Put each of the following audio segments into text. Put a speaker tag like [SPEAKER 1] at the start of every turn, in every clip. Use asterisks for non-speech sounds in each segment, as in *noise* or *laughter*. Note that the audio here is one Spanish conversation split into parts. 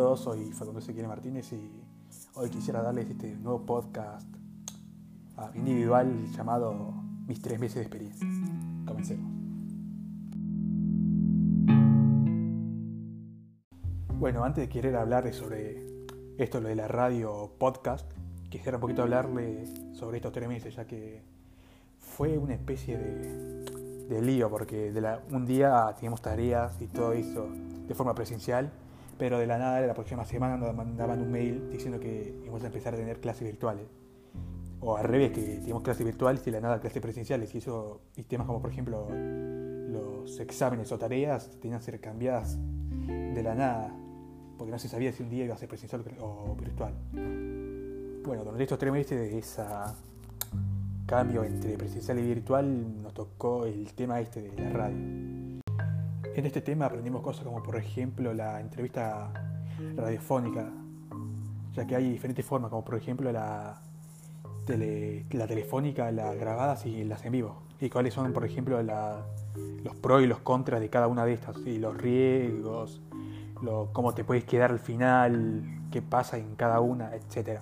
[SPEAKER 1] todos, soy Facundo Ezequiel Martínez y hoy quisiera darles este nuevo podcast ah, individual llamado Mis tres meses de experiencia. Comencemos. Bueno, antes de querer hablarles sobre esto, lo de la radio podcast, quisiera un poquito hablarle sobre estos tres meses, ya que fue una especie de, de lío, porque de un día teníamos tareas y todo eso de forma presencial pero de la nada la próxima semana nos mandaban un mail diciendo que íbamos a empezar a tener clases virtuales. O al revés, que teníamos clases virtuales y de la nada clases presenciales. Y eso, y temas como por ejemplo los exámenes o tareas tenían que ser cambiadas de la nada, porque no se sabía si un día iba a ser presencial o virtual. Bueno, durante estos tres meses de ese cambio entre presencial y virtual nos tocó el tema este de la radio. En este tema aprendimos cosas como por ejemplo la entrevista radiofónica, ya que hay diferentes formas, como por ejemplo la, la telefónica, las grabadas y las en vivo. Y cuáles son, por ejemplo, los pros y los contras de cada una de estas, y los riesgos, cómo te puedes quedar al final, qué pasa en cada una, etc.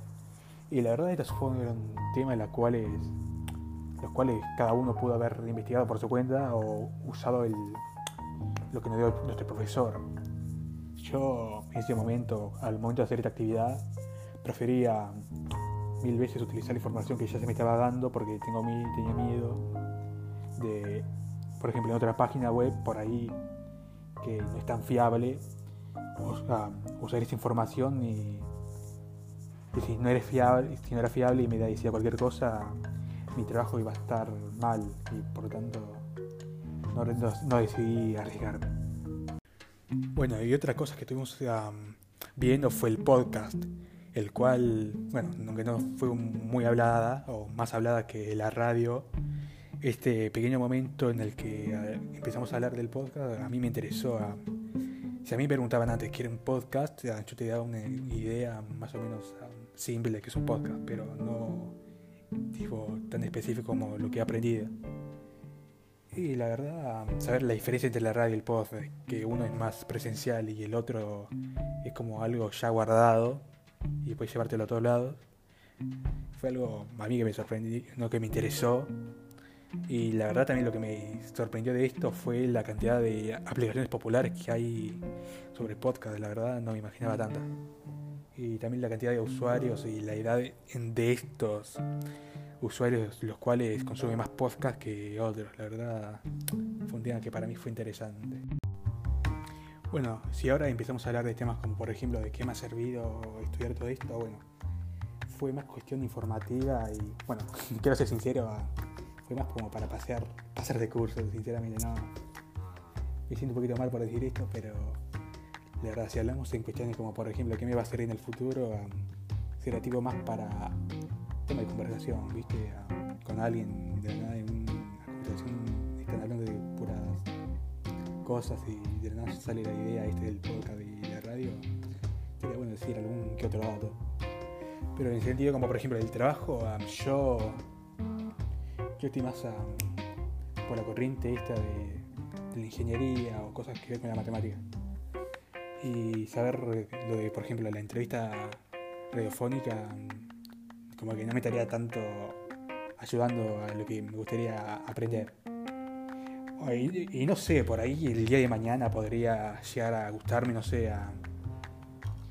[SPEAKER 1] Y la verdad estos fueron temas en los cuales, los cuales cada uno pudo haber investigado por su cuenta o usado el, lo que nos dio nuestro profesor. Yo en ese momento, al momento de hacer esta actividad, prefería mil veces utilizar la información que ya se me estaba dando porque tengo tenía miedo de, por ejemplo, en otra página web por ahí que no es tan fiable, usar esa información y, si no eres fiable, si no era fiable y me decía cualquier cosa, mi trabajo iba a estar mal y por lo tanto no, decidí arriesgarme. Bueno, y otra cosa que estuvimos viendo fue el podcast, el cual, bueno, aunque no fue muy hablada o más hablada que la radio, este pequeño momento en el que empezamos a hablar del podcast a mí me interesó. si a mí me preguntaban antes, ¿quieren un podcast? Yo te daba una idea más o menos simple de que es un podcast, pero no tipo, tan específico como lo que he aprendido. Y la verdad, saber la diferencia entre la radio y el podcast, que uno es más presencial y el otro es como algo ya guardado y puedes llevártelo a todos lados, fue algo a mí que me sorprendió, no que me interesó. Y la verdad también lo que me sorprendió de esto fue la cantidad de aplicaciones populares que hay sobre podcast, la verdad no me imaginaba tanta. Y también la cantidad de usuarios y la edad de estos usuarios los cuales consumen más podcast que otros. La verdad, fue un tema que para mí fue interesante. Bueno, si ahora empezamos a hablar de temas como por ejemplo de qué me ha servido estudiar todo esto, bueno, fue más cuestión informativa y bueno, *laughs* quiero ser sincero, fue más como para pasear, pasar de curso, sinceramente no. Me siento un poquito mal por decir esto, pero la verdad, si hablamos en cuestiones como por ejemplo qué me va a servir en el futuro, será tipo más para tema de conversación, ¿viste? con alguien de la nada en una conversación están hablando de puras cosas y de la nada sale la idea este del podcast y la radio. Sería bueno decir algún que otro dato. Pero en el sentido como por ejemplo del trabajo, yo, yo estoy más por la corriente esta de, de la ingeniería o cosas que ver con la matemática. Y saber lo de, por ejemplo, la entrevista radiofónica como que no me estaría tanto ayudando a lo que me gustaría aprender. Y, no sé, por ahí el día de mañana podría llegar a gustarme, no sé, a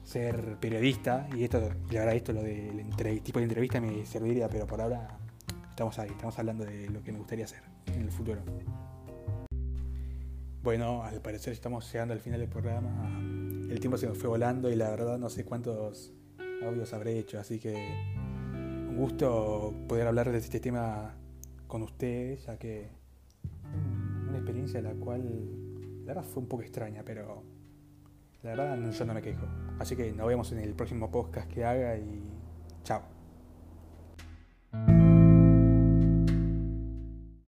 [SPEAKER 1] ser periodista. Y esto, la verdad, esto, lo del tipo de entrevista me serviría, pero por ahora estamos ahí, estamos hablando de lo que me gustaría hacer en el futuro. Bueno, al parecer estamos llegando al final del programa. El tiempo se nos fue volando y la verdad no sé cuántos audios habré hecho, así que gusto poder hablar de este tema con ustedes, ya que una experiencia la cual la verdad fue un poco extraña, pero la verdad yo no me quejo. Así que nos vemos en el próximo podcast que haga y chao.